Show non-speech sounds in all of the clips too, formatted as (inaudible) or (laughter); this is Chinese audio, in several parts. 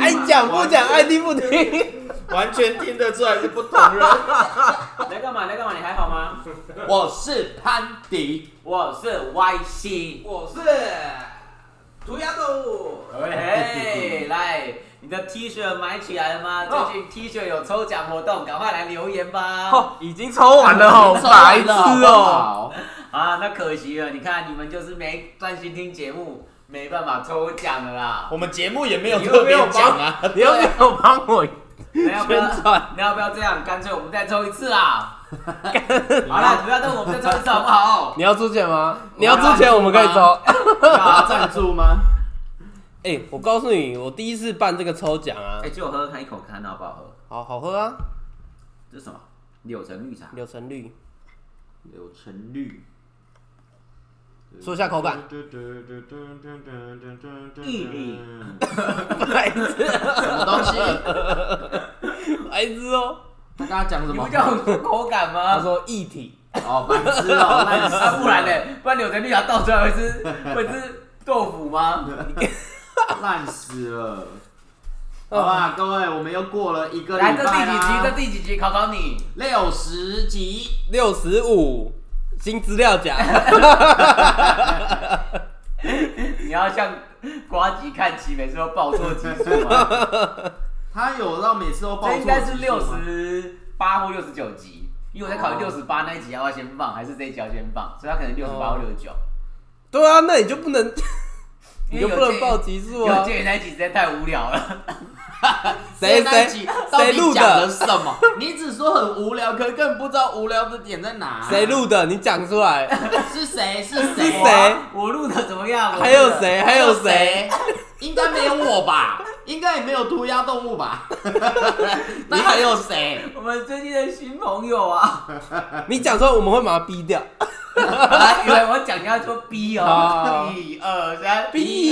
爱讲不讲，爱听不听。完全听得出来是不同人。(laughs) 来干嘛？来干嘛？你还好吗？我是潘迪，我是 YC。我是涂鸦动物。喂，来，你的 T 恤买起来了吗？哦最近 T 恤有抽奖活动，赶快来留言吧。哦，已经抽完了，好白痴哦。啊，那可惜了，你看你们就是没专心听节目，没办法抽奖了啦。我们节目也没有你特别又没有讲啊。你又没有帮我你要不要宣传？你要不要这样？干脆我们再抽一次啦。好啦，不要动，我们再抽一次好不好？你要出钱吗？你要出钱，我们可以抽。要赞助吗？哎，我告诉你，我第一次办这个抽奖啊哎，，借我喝喝看一口，看好不好喝？好好喝啊，这是什么？柳橙绿茶。柳橙绿，柳橙绿，说一下口感。毅力 (laughs) 白痴，什么东西？白痴哦。他刚刚讲什么你不？叫我说口感他吗？说一体，哦，白痴哦，烂 (laughs) 死啊，不然呢？不然柳橙绿茶倒出来会是 (laughs) 会是豆腐吗？烂死了。好吧，各位，我们又过了一个礼来，这第拜几集？这啦，第几集？考考你。六十集。六十五，新资料夹。(laughs) 你要向瓜吉看齐，每次都报错级数吗？(laughs) 他有到每次都报错这应该是六十八或六十九级，因为我在考虑哦六十八那一集要不要先放，还是这一集要先放，所以他可能六十八或六十九。对啊，那你就不能，你就不能报级数因为啊。鉴于那一集实在太无聊了。(laughs) 谁谁谁录的？什么？(laughs) 你只说很无聊，可是根本不知道无聊的点在哪。谁？录的？你讲出来。(laughs) 是谁？是是谁？谁我录的怎么样？还有？谁？还有谁？？应该没有我吧？(laughs) 应该也没有涂鸦动物吧？(laughs) 那还有谁？我们最近的新朋友啊，(laughs) 你讲出来，我们会把它逼掉。啊以为我讲你要说逼哦，一二三逼，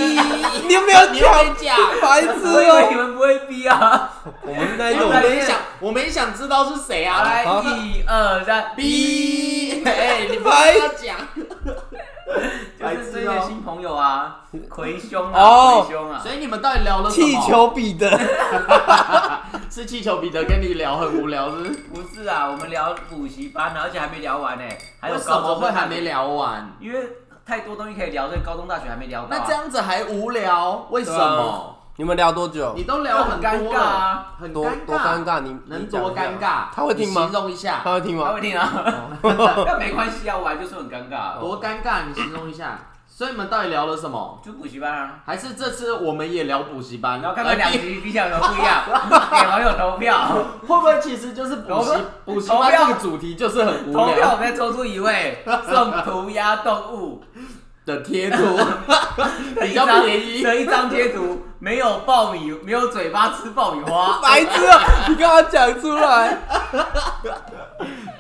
你有没有讲？讲。白痴我以为你哦！们不会逼啊。我们是那一我们也想，我们也想知道是谁啊？好来，一二三逼哎，你不要讲。就是这些新朋友啊，奎兄哦啊，奎兄啊，所以你们到底聊了什么？气球彼得。(laughs) 是气球彼得跟你聊很无聊，是不是？不是啊，我们聊补习班啊，而且还没聊完呢，还有什高中么会还没？聊完？因为太多东西可以聊，所以高中、大学还没聊到啊。那这样子还无聊？为什么？你们聊多久你？都聊很很尴尬啊，很多多尴尬？你能多尴尬？他会听吗形容一下他，会听吗他会？听啊，(laughs) 那没关系啊，我还就是很尴尬，多尴尬？你形容一下。所以你们到底聊了什么？就补习班啊。还是这次我们也聊补习班？然后看看两哎集比较不一样，(laughs) 给网友投票，会不会其实就是补习投补习投票班这个主题就是很无聊投票我聊们再抽出一位送涂鸦动物的贴图，(laughs) 的比较一张便宜。的一张贴图，没有爆米，没有嘴巴吃爆米花，白痴啊！你刚刚讲出来。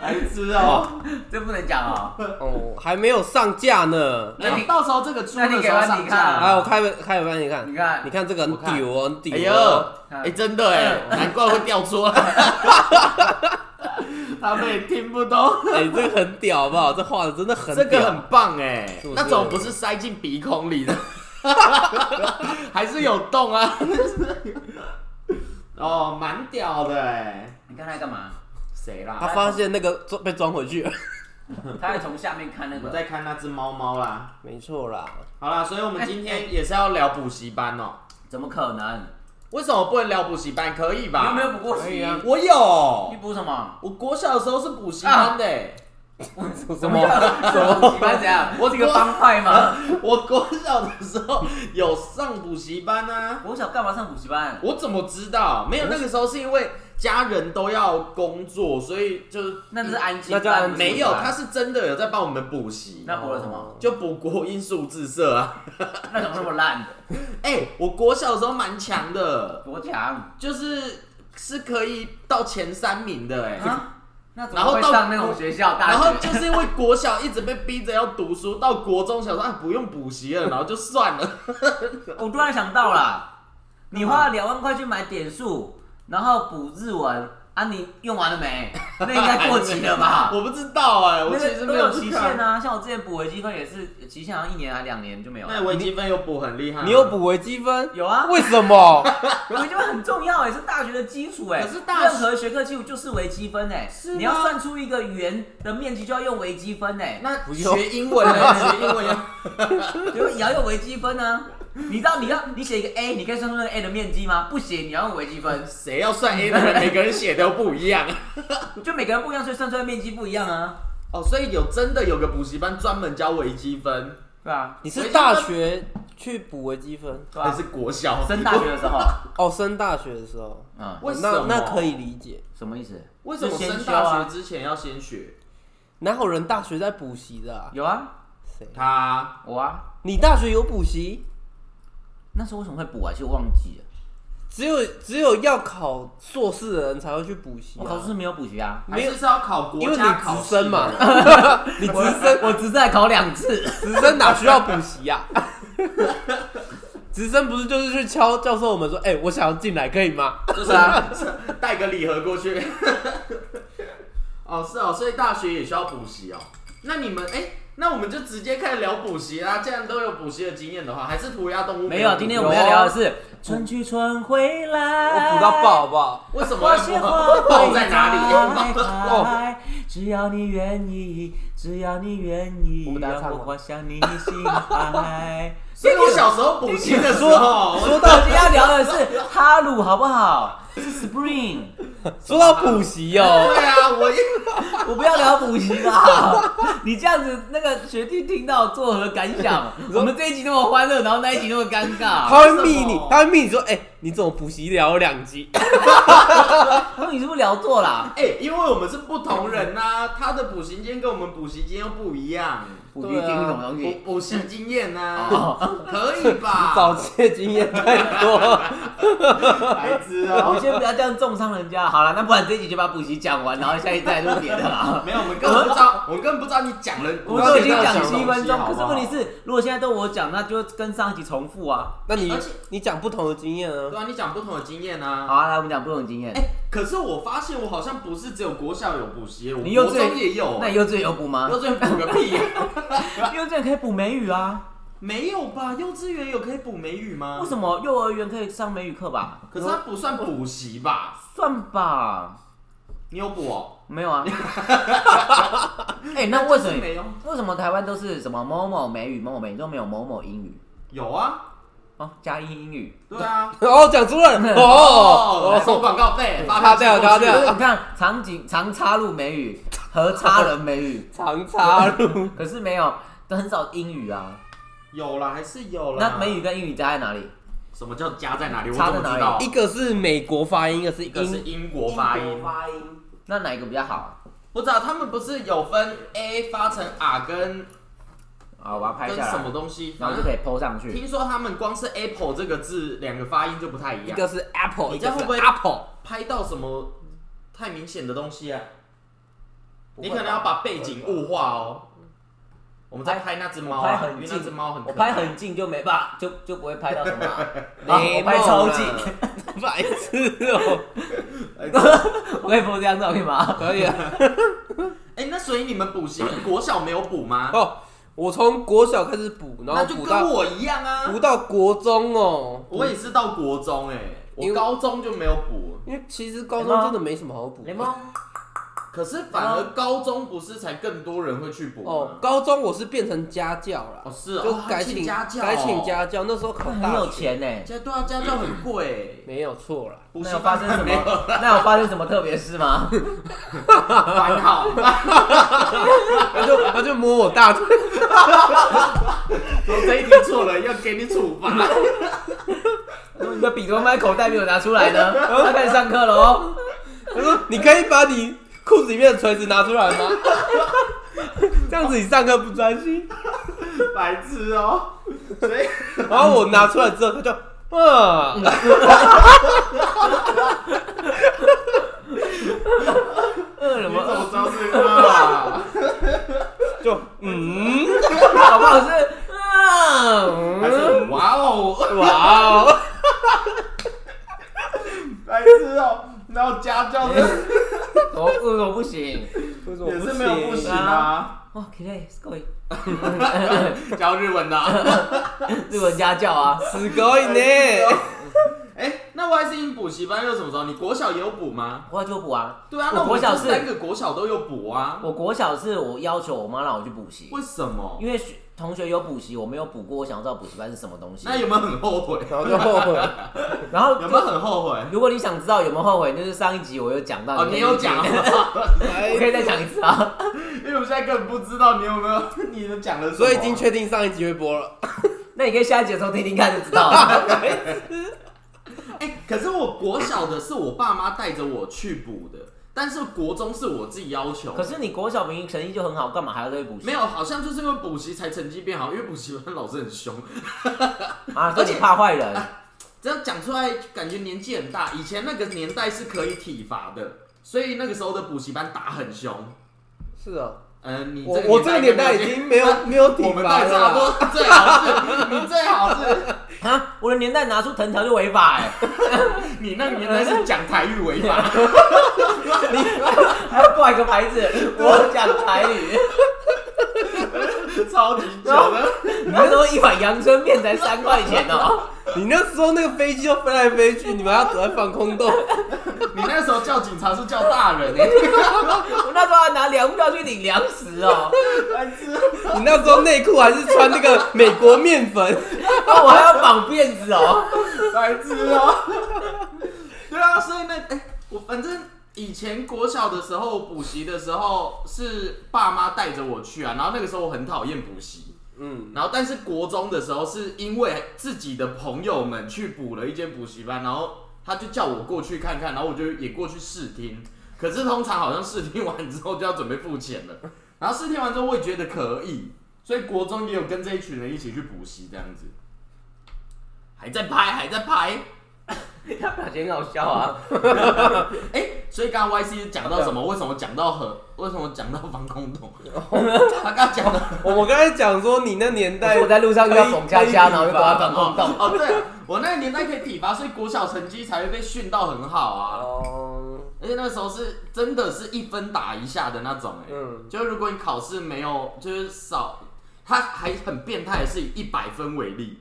白痴哦！这不能讲啊。哦，还没有上架呢。那你哎到时候这个出的那你给时候你看架，来，我开开给你看，你看你看这个很屌哦，很屌哎呦哦。，哎，真的哎，(laughs) 难怪会掉出来。(laughs) 他们也听不懂，(laughs) 哎，这个很屌，好不好？这画的真的很屌。这个很棒哎那种不是塞进鼻孔里的，(laughs) 还是有洞啊。(laughs) 哦，蛮屌的哎。你看他在干嘛？谁啦？他发现那个装被装回去了。他在从下面看那个。我在看那只猫猫啦。没错啦，好啦，所以我们今天也是要聊补习班哦。怎么可能？为什么不能聊补习班？可以吧？你有没有补过习？可以啊我有你，补什么？我国小的时候是补习班的欸。什么什么补习班怎样？我是个帮派吗？(laughs) 我国小的时候有上补习班啊。国小干嘛上补习班？我怎么知道？没有，那个时候是因为家人都要工作，所以就是那是安静那叫安静班，没有，他是真的有在帮我们补习，那补了什么？就补国音数字社啊。(laughs) 那怎么那么烂的？(laughs) 哎、我国小的时候蛮强的，多强就是是可以到前三名的哎、啊！那怎么会然后到上那种学校大然后学？就是因为国小一直被逼着要读书，到国中想说啊不用补习了，然后就算了。(laughs) 我突然想到了，你花了两万块去买点数，然后补日文、啊，你用完了没？(laughs) 那应该过期了吧？(laughs) 我不知道哎，我那其实没个都有去看。期限啊，像我之前补微积分也是期限，好像一年还两年就没有了。那微积分有补很厉害吗，你有补微积分？有啊，为什么？(laughs) 微积分很重要哎，是大学的基础哎。可是大任何学科基础就是微积分哎，是吗你要算出一个圆的面积就要用微积分哎，那不用学英文呢？学英文要就也要用微积分啊。你知道你要你写一个 a，你可以算出那个 a 的面积吗？不行，你要用微积分。谁要算 A 的人，(laughs) 每个人写都不一样。(laughs) 就每个人不一样，所以算出来面积不一样啊。哦，所以有真的有个补习班专门教微积分，对啊，你是大学去补微积分？对啊还是。国小升大学的时候，(laughs) 哦，升大学的时候，嗯，为什那么？那可以理解。什么意思？为什么就先升大学之前要先学？哪有人大学在补习的啊？有啊，谁？他我啊，你大学有补习？那时候为什么会补啊？其实我忘记了。只有只有要考硕士的人才会去补习啊我考试没有补习啊，还是是要考国因为你家考试直升嘛，(laughs) 你直升我只是在考两次。直升哪需要补习呀？直升不是就是去敲教授我们说，哎、我想要进来，可以吗？就是啊，带个礼盒过去。(laughs) 哦，是哦，所以大学也需要补习哦。那你们哎、那我们就直接开始聊补习啦。既然都有补习的经验的话，还是涂鸦动物没有，今天我们要聊的是春去春回来。我补到爆好不好？为什么花要谢花爆在哪里？(laughs) 只要你愿意，只要你愿意让我滑向你心海。所以我小时候补习的时候，我说到今天要聊的是哈鲁，好不好？是 Spring，说到补习哦，对啊，我一我不要聊补习啦。你这样子，那个学弟听到作何感想？我们这一集那么欢乐，然后那一集那么尴尬。他会密你他会密你说，哎、你怎么补习聊了两集？(laughs) (laughs) 他说你是不是聊错啦？哎、因为我们是不同人呐、他的补习经验跟我们补习经验又不一样。补习经是什么东西？补习经验呐、哦 (laughs) 可以吧？(laughs) 早期的经验太多，(laughs) 白痴我哦、先不要这样重伤人家。好了，那不然这一集就把补习讲完，然后下一再录别的啦。没有，我们根本不知道，我们根本不知道你讲了。我们都已经讲七七分钟，可是问题是，如果现在都我讲，那就跟上一集重复啊。那你而且你讲不同的经验啊对？啊，你讲不同的经验啊。好啊，来我们讲不同的经验哎、。可是我发现我好像不是只有国校有补习，我国你幼稚园中也有。那你幼稚园有补吗？幼稚园补个屁、(laughs) 幼稚园可以补美语啊？没有吧？幼稚园有可以补美语吗？为什么幼儿园可以上美语课吧？可是它不算补习吧？算吧，你有补哦？没有啊。(laughs) 哎，那为什么？为什么台湾都是什么某某美语、某某美语都没有某某英语？有啊，哦，加一英语。对啊。哦，讲出来了哦，来收哦，广告费，发卡掉卡就掉你看长景常插入美语和插人美语，长插入，(laughs) 可是没有，都很少英语啊。有啦，还是有啦。那美语跟英语加在哪里？什么叫加在哪里？我差在哪里怎么知道？一个是美国发音，一个是一个是英英国发音，发音，那哪一个比较好？不知道他们不是有分 A 发成 R 跟啊，我要拍跟下来，什么东西？然后就可以 PO 上去。听说他们光是 Apple 这个字两个发音就不太一样，一个是 Apple，一个是你这样会不会 Apple。拍到什么太明显的东西啊？你可能要把背景物化哦。我们在拍那只猫拍很因为那只近，猫很可我拍爱很近就没办法，就就不会拍到什么啊。(laughs) 啊我拍超近，(laughs) 白痴哦，我可以 PO 这张照片吗？可以啊。(laughs) 哎、那所以你们补习国小没有补吗？哦，我从国小开始补，然那就后补到跟我一样啊补，到国中哦。我也是到国中哎、因为我高中就没有补。因为其实高中真的没什么好补。雷蒙，可是反而高中不是才更多人会去补吗？哦，高中我是变成家教了哦，是哦，就哦改请请家教、改请，家教，那时候考很大学有，钱呢。现在对啊，家教很贵，没有错啦。补习那有发生什没有么？那有发生什么特别事吗？烦好，他就他就摸我大腿，我这一题错了，要给你处罚。你的笔怎么放在口袋没有拿出来呢？他开始上课了哦。他说你可以把你裤子里面的锤子拿出来吗？(laughs) 这样子你上课不专心。白痴哦、所以 (laughs) 然后我拿出来之后，他就啊，饿了吗？你怎么知道是啊？就嗯，好不好是？嗯，还是哇哦，哇哦，(laughs) 白痴哦、然后家教的不行？为什么也是没有不行啊，哦，可以，各位，(laughs) 教日文的啊。(laughs) 日文家教啊。すごいね。哎， (laughs) 那 Y C 你补习班又什么时候？你国小也有补吗？我就补啊。对啊，我那我国小是这三个国小都有补啊。我国小是我要求我妈让我去补习，为什么？因为学同学有补习，我没有补过，我想知道补习班是什么东西。那有没有很后悔？然后就后悔，(laughs) 然后有没有很后悔？如果你想知道有没有后悔，就是上一集我有讲到。你有讲，(laughs) 我可以再讲一次啊。因为我现在根本不知道你有没有，(laughs) 你都讲了什么。所以已经确定上一集会播了。那你可以下一集的时候听听看就知道了。哎、可是我国小的是我爸妈带着我去补的，但是国中是我自己要求。可是你国小明明成绩就很好，干嘛还要再去补习？没有，好像就是因为补习才成绩变好，因为补习班老师很凶。啊，(laughs) 而且怕坏人。这样讲出来，感觉年纪很大。以前那个年代是可以体罚的，所以那个时候的补习班打很凶。是啊，呃，你我我这个年代已经没有 (laughs) 没有体罚了代差不。多，最好是你最好是啊，我的年代拿出藤条就违法哎、(laughs) 你那个年代是讲台语违法。(laughs) 你还要挂一个牌子，我讲台语。(laughs) 超级久的。你那时候一碗阳春面才三块钱哦、你那时候那个飞机就飞来飞去，你们还要躲在防空洞。你那时候叫警察是叫大人哎、我那拿粮票去领粮食哦、白 (laughs) 痴你那时候内裤还是穿那个美国面粉。那，我还要绑辫子哦、白痴哦、对啊，所以那哎、我反正以前国小的时候补习的时候是爸妈带着我去啊，然后那个时候我很讨厌补习，嗯，然后但是国中的时候是因为自己的朋友们去补了一间补习班，然后他就叫我过去看看，然后我就也过去试听，可是通常好像试听完之后就要准备付钱了，然后试听完之后我也觉得可以，所以国中也有跟这一群人一起去补习这样子，还在拍还在拍。(laughs) 他表情很好笑啊。(laughs) 哎、所以刚刚 Y C 讲到什么？为什么讲到和？为什么讲到防空洞？他刚刚讲的我我刚才讲说你那年代，我在路上遇到冯佳佳，然后就躲在防空洞。哦，对啊，我那个年代可以体罚，所以国小成绩才会被训到很好啊。哦，而且那个时候是真的是一分打一下的那种、哎、嗯，就如果你考试没有就是少，他还很变态是以一百分为例，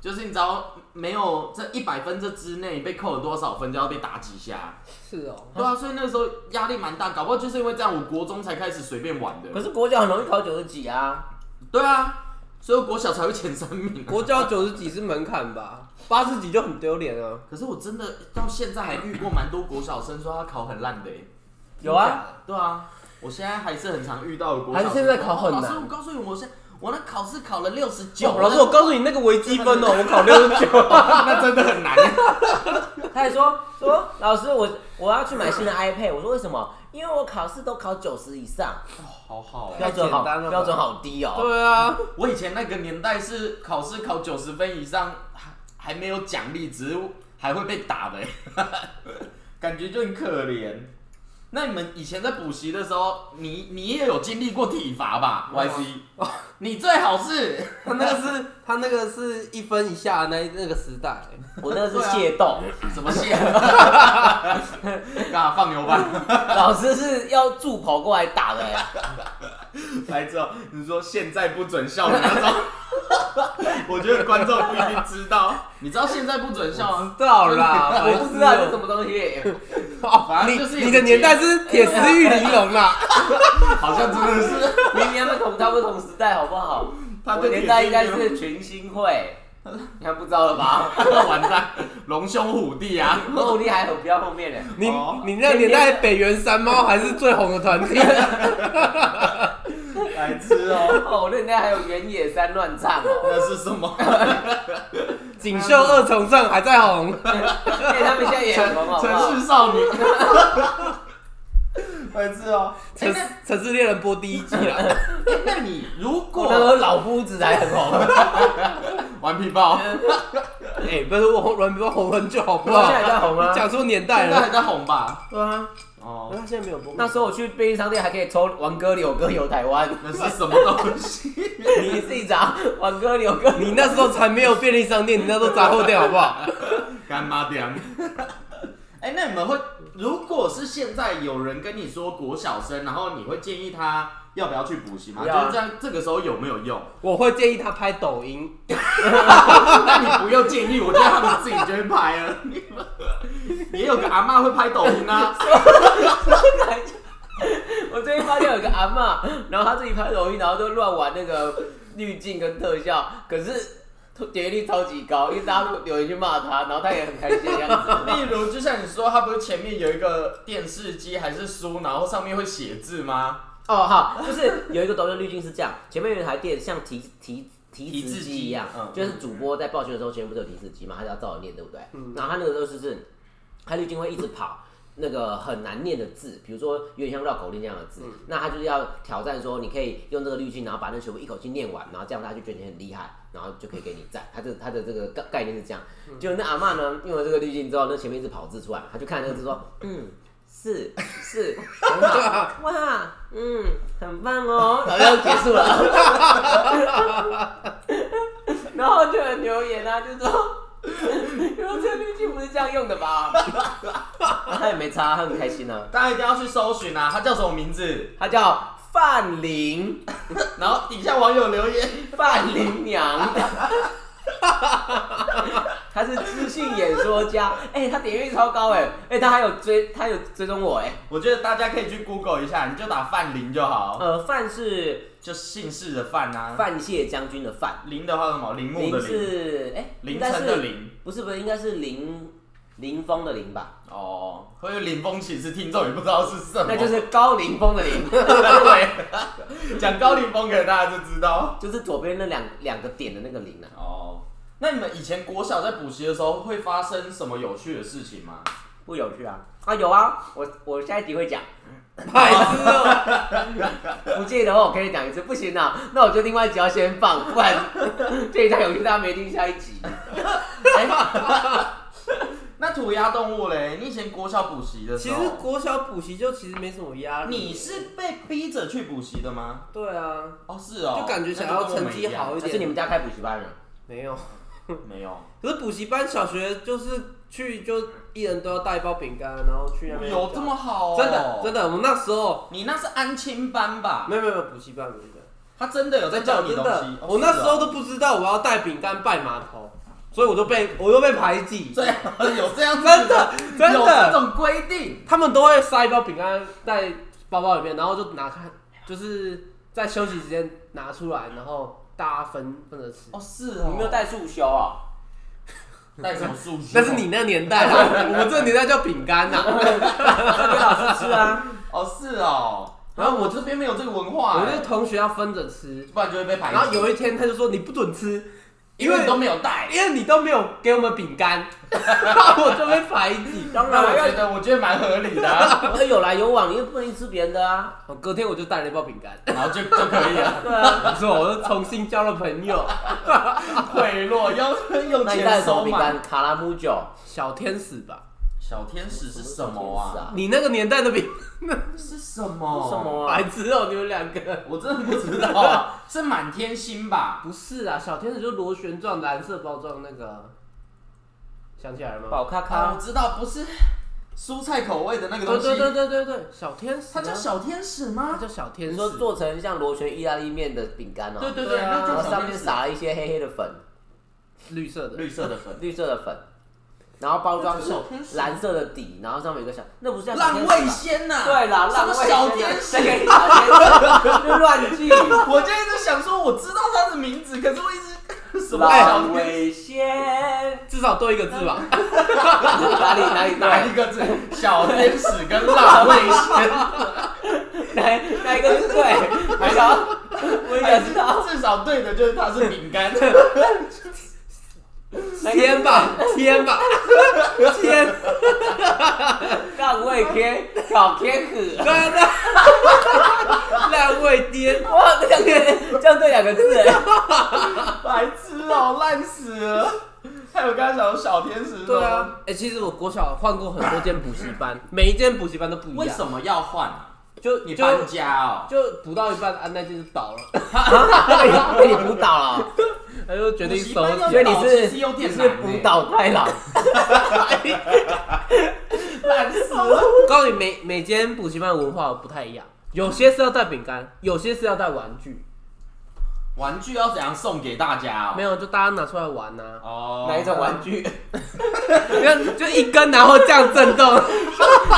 就是你只要没有这一百分这之内被扣了多少分，就要被打几下。是哦，对啊，所以那个时候压力蛮大，搞不好就是因为这样，我国中才开始随便玩的。可是国小很容易考九十几啊。对啊，所以我国小才会前三名、啊。国教九十几是门槛吧？八十几就很丢脸啊。可是我真的到现在还遇过蛮多国小生说他考很烂的、欸。有啊，对啊，我现在还是很常遇到的国小生。还是现在考很难老师，我告诉你，我现我那考试考了六十九。老师，我告诉你那个微积分哦，我考六十九。(laughs) 那真的很难。(laughs) 他还说说老师我我要去买新的 iPad，我说为什么？因为我考试都考九十以上，好好、标准好标准好低哦、对啊，我以前那个年代是考试考九十分以上还没有奖励，只是还会被打的、(laughs) 感觉就很可怜。那你们以前在补习的时候，你你也有经历过体罚吧？Y C，你最好是他那个是他那个是一分以下的那那个时代。我那个是械斗，什么线？干嘛放牛班？老师是要助跑过来打的、欸。来之后，你说现在不准笑的那种，(laughs) 我觉得观众不一定知道。你知道现在不准笑吗？知道啦，我不知道这是什么东西，哦反正你就是有你的年代是铁丝玉玲珑啦。(laughs) 好像真的是。明明他们同差不多同时代，好不好？我他对年代应该是群星会，(laughs) 你还不知道了吧？(laughs) 完蛋，龙兄虎弟啊！虎弟还很比较后面的，你哦你那个年代北原山猫还是最红的团体。(laughs) 来吃哦，哦，我那年代还有原野山乱唱哦，那是什么？锦绣二重唱还在红。他们现在也很红，好不好城？市少女。(laughs) 来吃哦。城市城市猎人播第一季了。(laughs) 哎那你如我那时候果老夫子还很红，(laughs) 顽皮豹哎，不是我软皮红很久好不好现？在还在红啊。讲出年代了。现在还在红吧？对啊，哦，他现在没有播。那时候我去便利商店还可以抽王哥柳哥游台湾，那是什么东西？你自己找王哥柳哥。你那时候才没有便利商店，你那时候杂货店好不好？干妈店。哎，那你们会如果是现在有人跟你说国小生，然后你会建议他要不要去补习吗？要啊就是这样，这个时候有没有用？我会建议他拍抖音，(laughs) 那你不用建议，我觉得他们自己就会拍了。你们也有个阿嬷会拍抖音啊，(laughs) 我最近发现有个阿嬷，然后她自己拍抖音，然后就乱玩那个滤镜跟特效，可是点击率超级高，因为大家都有人去骂他，然后他也很开心的样子。(laughs) 例如就像你说，他不是前面有一个电视机还是书，然后上面会写字吗？哦，好，就是有一个抖音滤镜是这样，前面有一台电像提提提字机机一样，嗯就是主播在报讯的时候，前面不是有提字机嘛，他就要照着念，对不对？嗯然后他那个时候是是，他滤镜会一直跑。那个很难念的字，比如说有点像绕口令这样的字，嗯那他就是要挑战说，你可以用这个滤镜，然后把那全部一口气念完，然后这样他就觉得你很厉害，然后就可以给你赞。他这他的这个概概念是这样。嗯就那阿嬷呢，用了这个滤镜之后，那前面一直跑字出来，他就看那个字说，嗯，是是，很好，哇，嗯，很棒哦，(laughs) 然后就结束了。(laughs) 然后就有人留言啊，就说。(laughs) 因为这个滤镜不是这样用的吧？他也没差，他很开心啊。大家一定要去搜寻啊！他叫什么名字？他叫范玲，(laughs) 然后底下网友留言，(laughs) 范玲娘。(laughs) 他是知性演说家，哎、他点阅率超高哎，哎、他还有追，他有追踪我哎。我觉得大家可以去 Google 一下，你就打范林就好，呃，范是就姓氏的范啊。范谢将军的范，林的话是什么？林木林是哎，应凌该晨的凌。不是不是，应该是林林峰的林吧？哦，所以林峰，其实听众也不知道是什么，那就是高凌风的凌，(laughs) 对，讲高凌风可能大家就知道。就是左边那两两个点的那个凌啊。哦，那你们以前国小在补习的时候会发生什么有趣的事情吗？不有趣啊？啊有啊，我我下一集会讲，白痴哦，(laughs) 不介意的话我可以讲一次，不行啊，那我就另外一集要先放，不然 (laughs) 这一太有趣，大家没听下一集。那涂鸦动物嘞？你以前国小补习的时其实候，国小补习就其实没什么压力，你是被逼着去补习的吗？对啊，哦，是哦，就感觉想要成绩好一还是你们家开补习班啊？没有。(laughs) 没有，可是补习班小学就是去就一人都要带一包饼干，然后去那边有这么好、哦？真的真的，我们那时候你那是安亲班吧？没有没有没有补习班补习班，他真的有在教你真的东西。，哦我那时候是哦都不知道我要带饼干拜码头，所以我就被我就被排挤。这样有这样子真的真有这的，种规定。他们都会塞一包饼干在包包里面，然后就拿开，就是在休息时间拿出来，然后大家分分着吃。哦，是哦，你没有带速修啊？带什么数学？那是你那个年代啊，(laughs) 我们这个年代叫饼干呐。给老师吃啊？哦，是哦。然后我这边没有这个文化、欸我就，同学要分着吃，不然就会被排挤。然后有一天他就说你不准吃，因为你都没有带。因为你都没有给我们饼干，(laughs) 我就被排挤。当然我觉得，我觉得蛮合理的啊、要有来有往，你又不能吃别人的啊。隔天我就带了一包饼干，然后就就可以了。(laughs) 对啊，没错，我又重新交了朋友。(laughs) 贿赂，用用那你带钱收买。什么饼干？卡拉姆酒小天使吧，小天使是什么啊？你那个年代的饼，是什么？什？么啊白？痴哦，你们两个。我真的不知道啊，(laughs) 是满天星吧？不是啊，小天使就螺旋状蓝色包装那个，想起来了吗？宝咖啊，咖我知道，不是蔬菜口味的那个东西。对对对对对对，小天使啊，它叫小天使它吗？叫小天使。你说做成像螺旋意大利面的饼干哦，对对对，对啊那就然后上面使。撒了一些黑黑的粉，绿色的，绿色的粉，绿色的粉，然后包装是蓝色的底，然后上面有个小，那不是叫浪味仙呐。对啦，浪味小天仙啊使？这个小天使就乱记，我就一直想说，我知道它的名字，可是我一直 (laughs) 什么小浪天？味仙，至少多一个字吧。哪里哪里哪一个字？(laughs) 小天使跟浪味仙，哪哪一个是对？(laughs) 我想，我也知道，至少对的就是它是饼干。(laughs) 天吧，天吧，天，浪味天，(laughs) 小天使。对对，(laughs) 烂味颠。哇，这样对，这样对两个字哎，白痴哦、烂死了！还有刚才讲的小天使，对啊，，哎、其实我国小换过很多间补习班，每一间补习班都不一样。为什么要换啊？就就你搬家哦、就补到一半，啊，那间就倒了，被你被你辅导了，他就决定收补习班要起。所以你是你是难欸辅导太郎，(laughs) 烂死了。我告诉你，每每间补习班文化不太一样，有些是要带饼干，有些是要带玩具，玩具要怎样送给大家哦？没有就大家拿出来玩呐、哦，哪一种玩具？(laughs) 你看就一根，然后这样震动，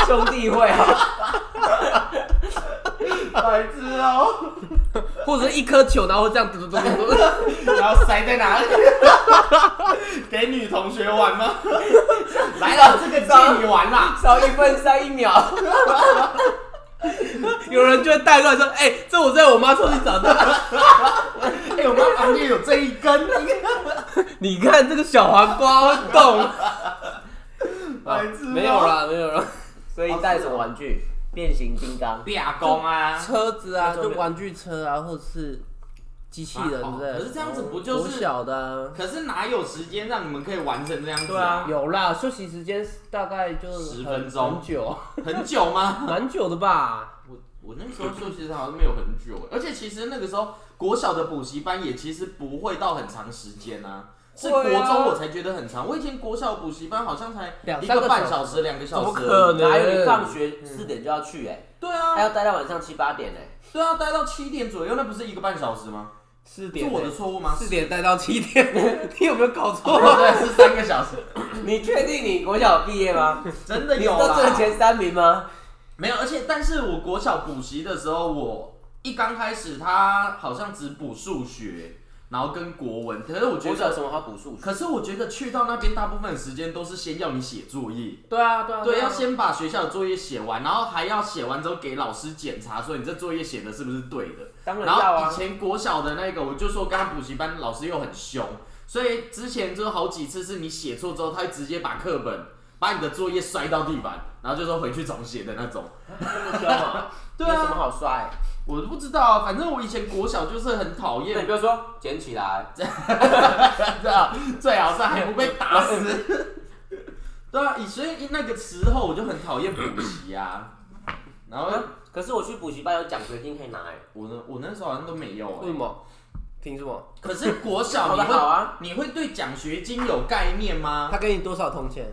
兄弟会啊，(laughs) 白痴哦！(laughs) 或者是一颗球，然后这样嘟嘟嘟嘟嘟。然后塞在哪里？(laughs) 给女同学玩吗？(laughs) 来了，这个借你玩啦。少一分塞一秒。有人就会带过来说：“哎、这我在我妈抽屉找的。哎、我妈旁边有这一根，你看这个小黄瓜会动。没有啦，没有啦。所以带什么玩具？变形金刚。变工啊。车子啊，就玩具车啊，或者是机器人之类的。可是这样子不就国是？小的啊、可是哪有时间让你们可以完成这样子对啊有啦，休息时间大概就10很分钟很久，很久吗？(laughs) 蛮久的吧？我我那时候休息时好像没有很久，而且其实那个时候国小的补习班也其实不会到很长时间啊，是国中我才觉得很长。我以前国小补习班好像才一两三个半小小时、两个小时，怎么可能哪有你放学四点就要去哎、对还要啊，待到晚上七八点哎、对啊，待到七点左右，那不是一个半小时吗？是四点，我的错误吗？四点待到七点，(laughs) 你有没有搞错？哦，对，是三个小时，(laughs) 你确定你国小毕业吗？真的你有啦都这前三名吗？没有，而且但是我国小补习的时候，我一刚开始他好像只补数学，然后跟国文，可是我觉得，国小有什么好补数学？可是我觉得去到那边大部分的时间都是先要你写作业。对啊，对啊，对，啊要先把学校的作业写完，然后还要写完之后给老师检查，说你这作业写的是不是对的。当然然要啊。后以前国小的那个，我就说刚刚补习班老师又很凶，所以之前就好几次是你写错之后，他会直接把课本、把你的作业摔到地板，然后就说回去重写的那种。那么凶啊？(laughs) 对有什么啊，好摔？我都不知道啊，反正我以前国小就是很讨厌你厌，不要说捡起来，(laughs) 这样最好是还不被打死。(laughs) 对啊，以所以那个时候我就很讨厌补习啊，然后可是我去补习班有奖学金可以拿哎、我呢，我那时候好像都没有哎、为什么？凭什么？可是国小考你好啊，你会对奖学金有概念吗？他给你多少铜钱？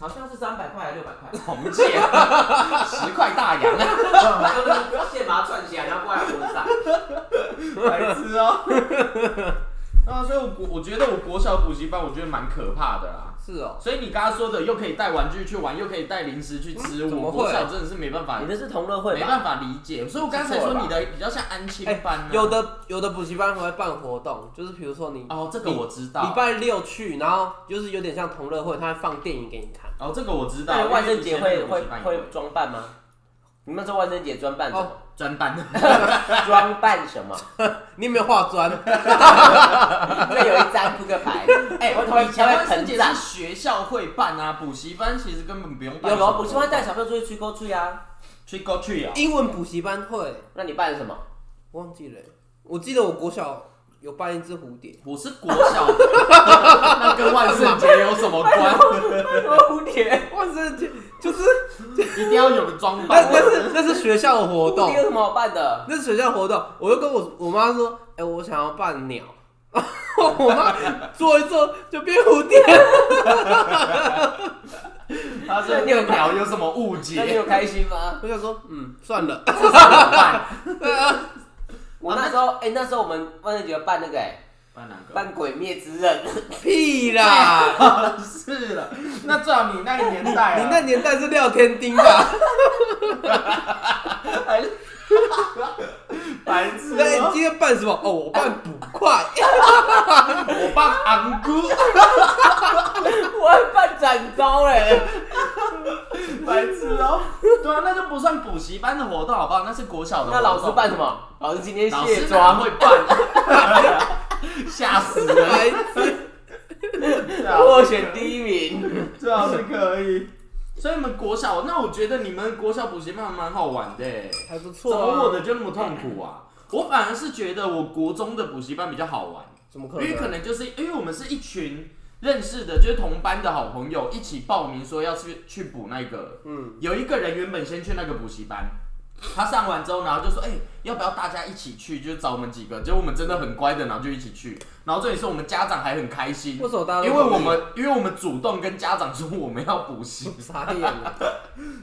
好像是三百块还是六百块，(laughs) 红戒，(laughs) 十块大洋啊，线把它串起来，然后挂在脖子上。白痴哦。(laughs) 啊，所以我国我觉得我国小补习班，我觉得蛮可怕的啦。是哦，所以你刚刚说的，又可以带玩具去玩，又可以带零食去吃，嗯我国会小真的是没办法你，那是同乐会吧？没办法理解。所以我刚才说你的比较像安亲班、啊有的有的补习班还会办活动，就是比如说你哦，这个我知道。礼拜六去，然后就是有点像同乐会，他会放电影给你看。哦，这个我知道。万圣节会会会装扮吗？你们说万圣节装扮什么？专扮，(laughs) 装扮什么？(laughs) 你有没有化妆？(laughs) 这有一张扑克牌，哎、我会以前会万圣节膨胀是学校会办啊，补习班其实根本不用办。有有补习班带小朋友出去吹口吹啊？去 go 去啊。英文补习班会，那你办什么？忘记了欸。我记得我国小有扮一只蝴蝶，我是国小的，(laughs) 那跟万圣节有什么关？什么蝴蝶？万圣节就是 (laughs) 一定要有个装那扮。那是那是学校的活动蝴蝶，有什么好扮的？那是学校活动。我就跟我我妈说，哎、我想要扮鸟。(laughs) 我妈做一做就变蝴蝶，他这个鸟有什么误那你解？有开心吗？我想说，嗯，算了。这是怎么办？我那时候，哎，那时候我们万圣节有扮那个，哎，办哪个？办鬼灭之刃。(laughs) 屁啦！(laughs) 是了，那最好你那个年代啊，你那年代是廖天丁吧？(laughs) (laughs) 白痴那你哦，今天扮什么？哦，我扮捕快。(laughs) 我扮昂姑，(laughs) 我还扮展昭嘞，白痴哦。对啊，那就不算补习班的活动，好不好？那是国小的。那老师扮什么？老师今天老卸妆，会扮？吓死人！我选第一名。最好是可以。所以你们国小，那我觉得你们国小补习班蛮好玩的欸，还不怎错啊。么我的就那么痛苦啊？我反而是觉得我国中的补习班比较好玩，怎么可因为可能？能就是因为我们是一群认识的，就是同班的好朋友一起报名说要去去补那个，嗯，有一个人原本先去那个补习班，他上完之后，然后就说：“哎、要不要大家一起去？就找我们几个。”结果我们真的很乖的，然后就一起去。然后这里是我们家长还很开心，为什么大家因为我们因为我们主动跟家长说我们要补习，(laughs) 傻眼了？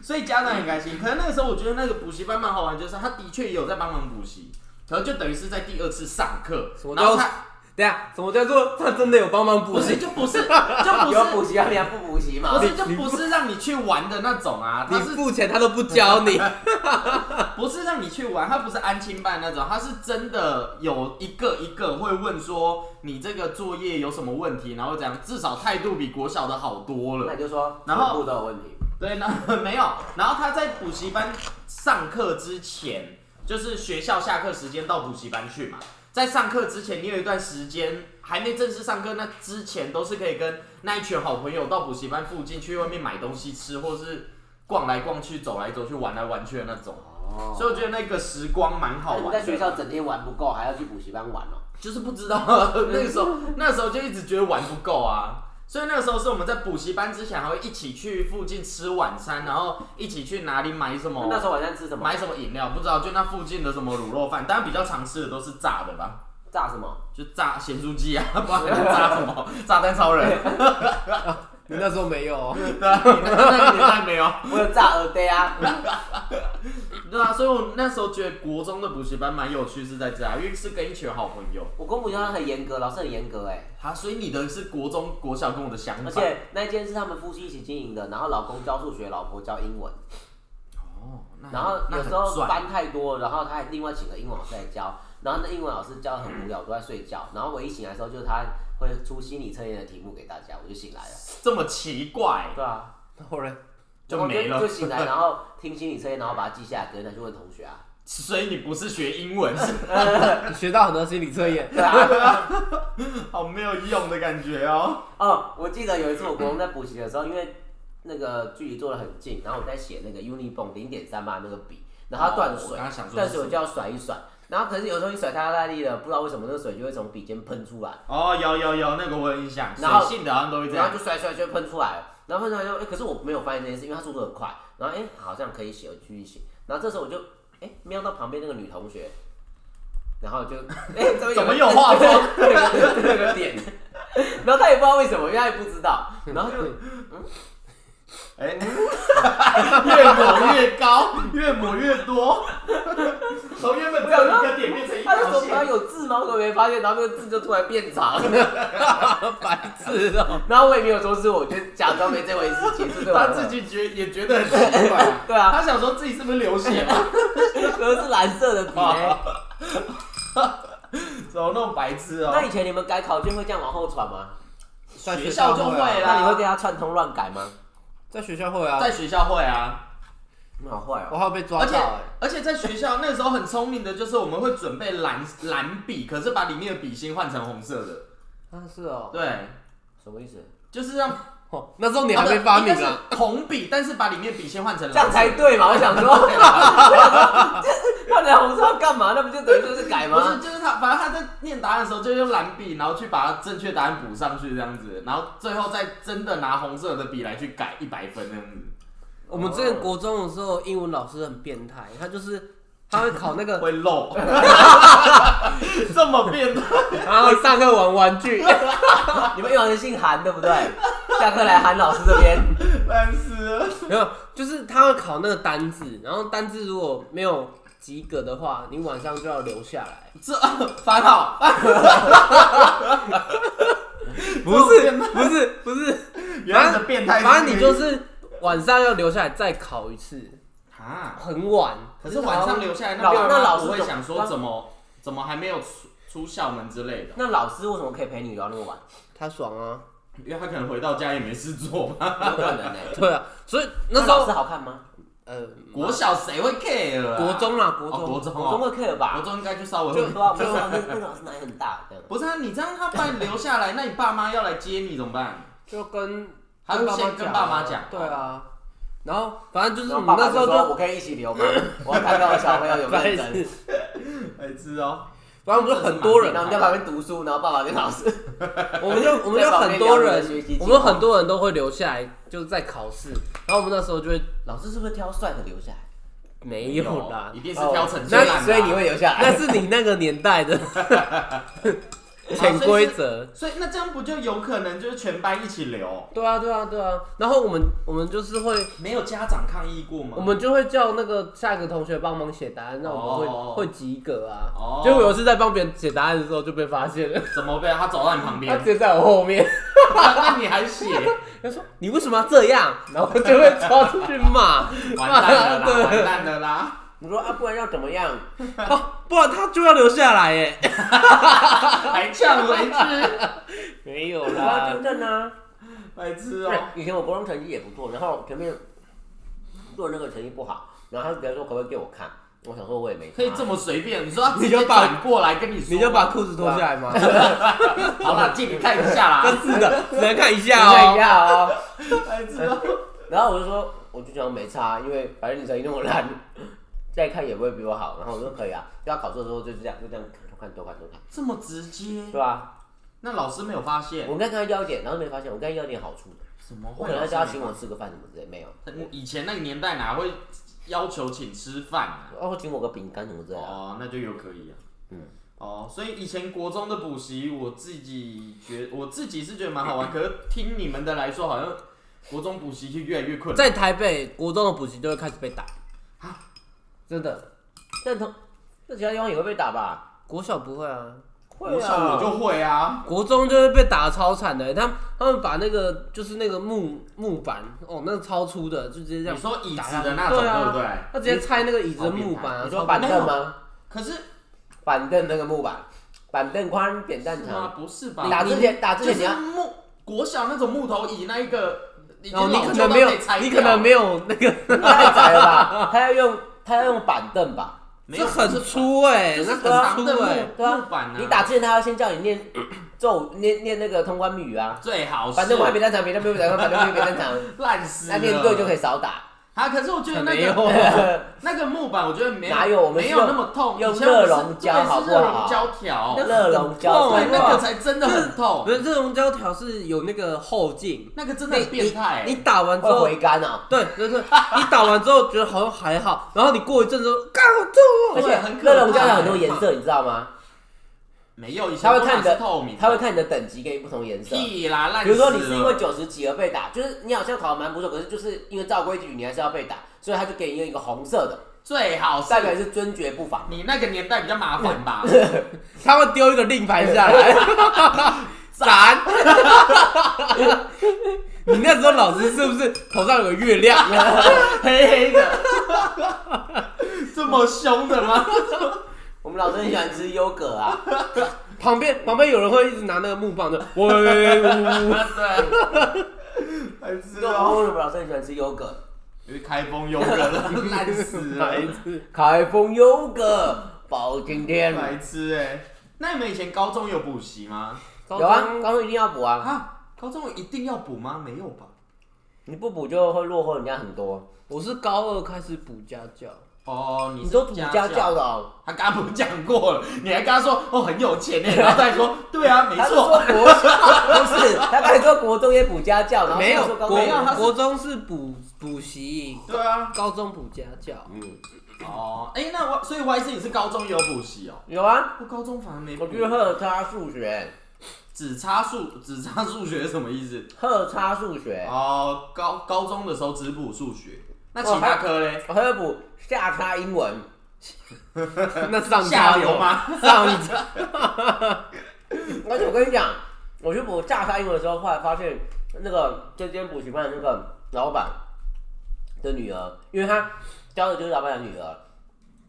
所以家长很开心。可是那个时候我觉得那个补习班蛮好玩，就是他的确也有在帮忙补习，然后就等于是在第二次上课，然后他等一下，什么叫做他真的有帮忙补不是习？就不是 (laughs) 就不是有补习啊，你还不补习吗不？是就不是让你去玩的那种啊，你他是付钱他都不教你，(laughs) 不是让你去玩，他不是安亲班那种，他是真的有一个一个会问说你这个作业有什么问题，然后讲至少态度比国小的好多了。那你就说然后全部都有问题。对，那没有，然后他在补习班上课之前，就是学校下课时间到补习班去嘛。在上课之前，你有一段时间还没正式上课，那之前都是可以跟那一群好朋友到补习班附近去外面买东西吃，或是逛来逛去、走来走去、玩来玩去的那种。哦所以我觉得那个时光蛮好玩在学校整天玩不够，还要去补习班玩哦。就是不知道 (laughs) 那个时候，那时候就一直觉得玩不够啊。所以那个时候是我们在补习班之前还会一起去附近吃晚餐，然后一起去哪里买什么那时候晚上吃什么？买什么饮料，不知道就那附近的什么卤肉饭，当然比较常吃的都是炸的吧，炸什么？就炸咸酥鸡啊，炸什么？(laughs) 炸弹超人，你那时候没有哦。对啊，你那那个年代没有，我有炸耳呆啊。对啊，所以我那时候觉得国中的补习班蛮有趣，是在这啊，因为是跟一群好朋友。我公补习班很严格，老师很严格哎。啊，所以你的是国中、国小跟我的相反。而且那一间是他们夫妻一起经营的，然后老公教数学，老婆教英文。哦，那然后那有时候班太多，然后他还另外请个英文老师来教，然后那英文老师教的很无聊，都在睡觉。然后我一醒来的时候，就是他会出心理测验的题目给大家，我就醒来了。这么奇怪，对啊，后来就没了就醒来，然后听心理测验，然后把它记下来，隔天再去问同学啊。所以你不是学英文，是 (laughs) 你学到很多心理测验，对啊。(laughs) 好没有用的感觉哦。哦，我记得有一次我国中在补习的时候，因为那个距离坐的很近，然后我在写那个 Unibond 零点三八那个笔，然后它断水断水我就要甩一甩，然后可是有时候你甩太大力了，不知道为什么那个水就会从笔尖喷出来，哦，有有有，那个我有印象，然后水性的好像都会这样然后。就甩甩就会喷出来了，然后喷出来就，哎、可是我没有发现这件事，因为他速度很快，然后哎、好像可以写，我继续写，然后这时候我就哎、瞄到旁边那个女同学，然后就哎、怎么怎么有 (laughs) 有化妆？那个这个点，然后他也不知道为什么，因为他也不知道，然后就哎，越抹越高，越抹越多，从原本只有一个点变成一他就手条线。上有字吗？我都没发现，然后那个字就突然变长，(laughs) 白痴哦。然后我也没有说是我，就假装没这回事，结束对他自己觉也觉得很奇怪啊，(laughs) 对啊，他想说自己是不是流血了？可是蓝色的笔欸。(laughs) 怎么那么白痴哦？那以前你们改考卷会这样往后传吗？学校就会啊会啦那你会跟他串通乱改吗？在学校会啊，在学校会啊，你好坏哦。我还有被抓而且到哎。而且在学校那时候很聪明的，就是我们会准备蓝蓝笔，可是把里面的笔芯换成红色的，啊是哦，对，什么意思？就是让哦，那时候你还没发明应该啊。是红笔，但是把里面笔先换成蓝这样才对嘛？我想说，我想说换成红色要干嘛？那不就等于就是改吗不是，就是他，反正他在念答案的时候就用蓝笔，然后去把正确答案补上去这样子，然后最后再真的拿红色的笔来去改一百分这样子。我们之前国中的时候，英文老师很变态，他就是他会考那个，会漏，这么变态，然后上课玩玩具，你们有人姓韩对不对？下课来韩老师这边，烂死了。没有，就是他会考那个单字，然后单字如果没有及格的话，你晚上就要留下来。这烦恼，不是不是不是，原来的变态，反正你就是晚上要留下来再考一次，啊。很晚。可是晚上留下来，老爸妈那老师会想说怎么怎么还没有出出校门之类的，那老师为什么可以陪你聊那么晚？他爽啊，因为他可能回到家也没事做吧。有可能呢。(laughs) 对啊，所以那时那老师候好看吗？呃国小谁会 care 啊？国中啦，国哦，国中中我中哦，会 care 吧国？中应该就稍微就会对啊，我们说那那个老师奶很大，这样。不是啊，你这样他把你留下来，那你爸妈要来接你怎么办？就跟他就先跟爸妈讲对啊，然后反正就是然我后爸爸就们那时候就说我可以一起留吗？(laughs) 我要看到我小朋友有白认真。痴，白痴哦，反正我们就很多人然后你在旁边读书，然后爸爸跟老师，(laughs) 我们就我们就很多人，我们很多人都会留下来，就是在考试。然后我们那时候就会，老师是不是挑帅的留下来？没有啦一，定是挑成绩。所以你会留下来。(laughs) 那是你那个年代的潜规则。所以那这样不就有可能就是全班一起留？对啊，对啊，对啊。然后我们我们就是会，没有家长抗议过吗？我们就会叫那个下一个同学帮忙写答案，那我们会、哦会及格啊。哦结果有一次在帮别人写答案的时候就被发现了，怎么被他走到你旁 (laughs) 他边直？接在我后面，(laughs) 那你还写？(laughs) 他说你为什么要这样？然后我就会抓出去骂，完蛋了！完蛋了啦！你说啊，不然要怎么样？(laughs) 哦，不然他就要留下来耶。(laughs) 还呛回去，没有我要纠正啊。白痴对哦！，以前我国中成绩也不错，然后前面做那个成绩不好，然后他比如说可不可以给我看？我想说我也没差可以这么随便？你说他直接你就把转过来跟你说，你就把裤子脱下来吗？好了，借你看一下啦。真是的，只能看一下看一哦。下哦。白痴哦！然后我就说，我就讲没差，因为反正你成绩那么烂，再看也不会比我好。然后我说可以啊，就要考试的时候就是这样，就这样多看多看多看，这么直接，对吧？那老师没有发现我？应该跟他要一点，然后没发现，我跟他要一点好处的。怎么会？我可能要叫他请我吃个饭什么之类，没有。以前那个年代哪会要求请吃饭啊？然后请我个饼干什么之类的。哦，那就有可以啊。嗯。哦，所以以前国中的补习，我自己觉我自己是觉得蛮好玩，可是听你们的来说，好像国中补习就越来越困难。在台北国中的补习就会开始被打啊，真的。但同在其他地方也会被打吧？国小不会啊，国小我就会啊，国中就会被打得超惨的。他们他们把那个就是那个木木板哦，那个超粗的，就直接这样你说椅子的那种，对啊对不对？他直接拆那个椅子的木板啊，你说板凳吗？可是板凳那个木板，板凳宽，扁担是吗？长。不是吧？打之前打之就前你要是木国小那种木头椅那一个，已经然后你老旧到可能没有可以拆，你可能没有那个，(laughs) 太窄了吧？(laughs) 他要用他要用板凳吧？没有这很粗哎，这很那很粗哎。对啊板啊。你打之前他要先叫你念咒 (coughs) 念念那个通关密语啊。最好是反正我还扁担长，扁担没有扁担长，反正没有扁担长，烂死了。那念对就可以少打。啊，可是我觉得那没有个 (laughs) 那个木板，我觉得没有哪有我们没有那么痛，用以前我们是热熔胶对好不好是热熔胶条，热熔胶对，很那个才真的很痛不，是这种胶条是有那个后劲，那个真的很变态你欸。打完之后，回甘啊。对就是，你打完之后觉得好像还好，然后你过一阵子说，干好痛哦。而且很可怕热熔胶有很多颜色，你知道吗？没有，以前他会看你的透明的，他会看你的等级给你不同颜色。屁啦，烂比如说你是因为九十几而被打，就是你好像考的蛮不错，可是就是因为照规矩你还是要被打，所以他就给你一个红色的，最好是代表是尊爵不凡。你那个年代比较麻烦吧？(laughs) 他会丢一个令牌下来，(laughs) 闪。(laughs) 你那时候老师是不是头上有个月亮？黑黑的，这么凶的吗？我们老师很喜欢吃优格啊，(laughs) 旁边旁边有人会一直拿那个木棒的，(laughs) 喂，对，还知为道，什么老师很喜欢吃优格？因为开封优格的烂死了哪，(laughs) 一次？开封优格，包今天。白痴哎。那你们以前高中有补习吗？有啊，高中一定要补啊，啊，高中一定要补吗？没有吧？你不补就会落后人家很多。我是高二开始补家教，哦，你是你都补家教的哦，他刚刚不是讲过了？你还跟他说哦很有钱呢，然后他还说 (laughs) 对啊，没他是说错，国小 (laughs) 不是，他刚才说国中也补家教，然后没有国中没有他是国中是补补习，对啊，高中补家教。嗯，哦，哎，那我所以 Y C 你是高中也有补习哦？有啊，我高中反而没补我。觉得赫差数学，只差数只差数学是什么意思？赫差数学，哦，高高中的时候只补数学，那其他科嘞？我还要补下差英文，(laughs) 那上下差流吗？上一差，(laughs) 而且我跟你讲，我去补下差英文的时候，后来发现那个这间补习班的那个老板的女儿，因为他教的就是老板的女儿，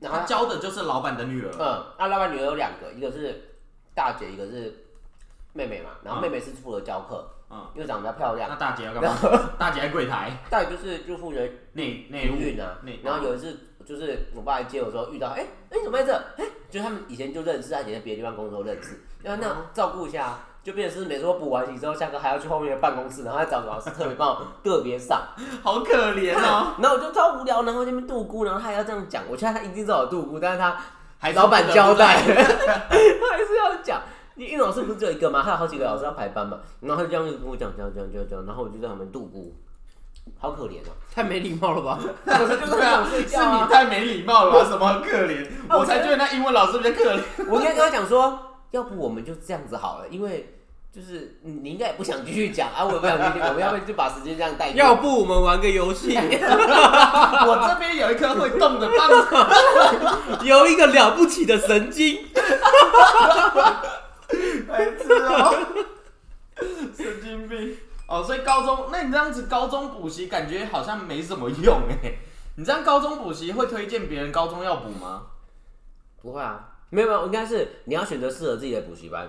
然后他教的就是老板的女儿。嗯，那老板女儿有两个，一个是大姐，一个是妹妹嘛。然后妹妹是负责教课，嗯，又长得比较漂亮。那大姐要干嘛？(laughs) 大姐在柜台大姐就是就负责内内务运啊内。然后有一次就是我爸来接我的时候遇到，哎、哎、怎么在这？哎、就他们以前就认识，他以前在别的地方工作认识，然后那照顾一下啊，就变成是每次我补完习之后下课还要去后面的办公室，然后再找老师特别帮我个别上。(laughs) 好可怜哦，(laughs) 然后我就超无聊，然后在那边度孤，然后他还要这样讲，我觉得他一定知道我度孤，但是他还老板交代，他还是要讲。因为老师不是只有一个嘛，还有好几个老师要排班嘛，然后他就这样一直跟我讲讲讲讲讲，然后我就在旁边度过，好可怜啊。太没礼貌了吧？(laughs) 可是就是很想睡 (laughs) 是。你太没礼貌了吧？什么很可怜？啊我才觉得那英文老师比较可怜。我应该跟他讲说，要不我们就这样子好了，因为就是你你应该也不想继续讲啊，我也不想继续讲，我们要不然就把时间这样带过。要不我们玩个游戏，(laughs) 我这边有一颗会动的棒子，有一个了不起的神经，白痴哦，神经病。哦，所以高中，那你这样子高中补习感觉好像没什么用哎。你这样高中补习会推荐别人高中要补吗？不会啊，没有没有，应该是你要选择适合自己的补习班。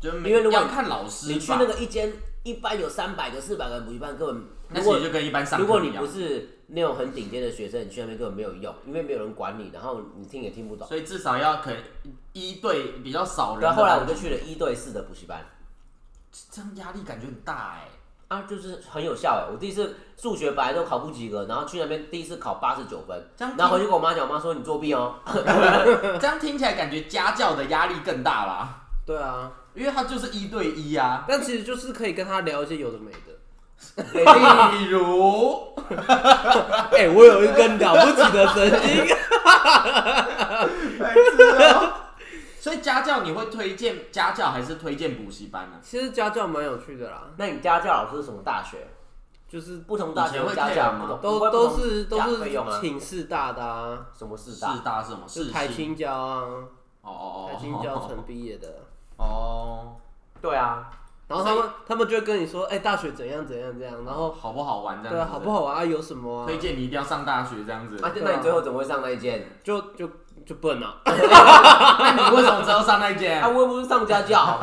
就是因为如果要看老师，你去那个一间一般有三百个、四百个补习班，根本那其实就跟一般上如果你不。是那种很顶尖的学生，你去那边根本没有用，因为没有人管你，然后你听也听不懂。所以至少要可能一对比较少人对啊，的班级。后来我就去了一对四的补习班。这样压力感觉很大哎。啊，就是很有效哎！我第一次数学本来都考不及格，然后去那边第一次考八十九分，这样然后回去跟我妈讲，我妈说你作弊哦。(laughs) 这样听起来感觉家教的压力更大啦，对啊，因为他就是一对一啊。但其实就是可以跟他聊一些有的没的。(laughs) 例如，哎、我有一根了不起的神经，白痴哦。所以家教你会推荐家教还是推荐补习班呢、其实家教蛮有趣的啦，那你家教老师是什么大学？就是不同大学会有家教吗不同不会都都不同价是都是请四大的啊，什么四大？四大？什么？就是台青交啊，哦哦哦，台青教城毕业的。哦，对啊，然后他们他们就会跟你说，哎、大学怎样怎样怎样，然后好不好玩这样子？对啊，好不？好玩啊？有什么啊？推荐你一定要上大学这样子。啊，那你最后怎么会上那一间？就就就笨啊！(laughs) 那你为什么只要上那一间啊，？我又不是上家教。(laughs)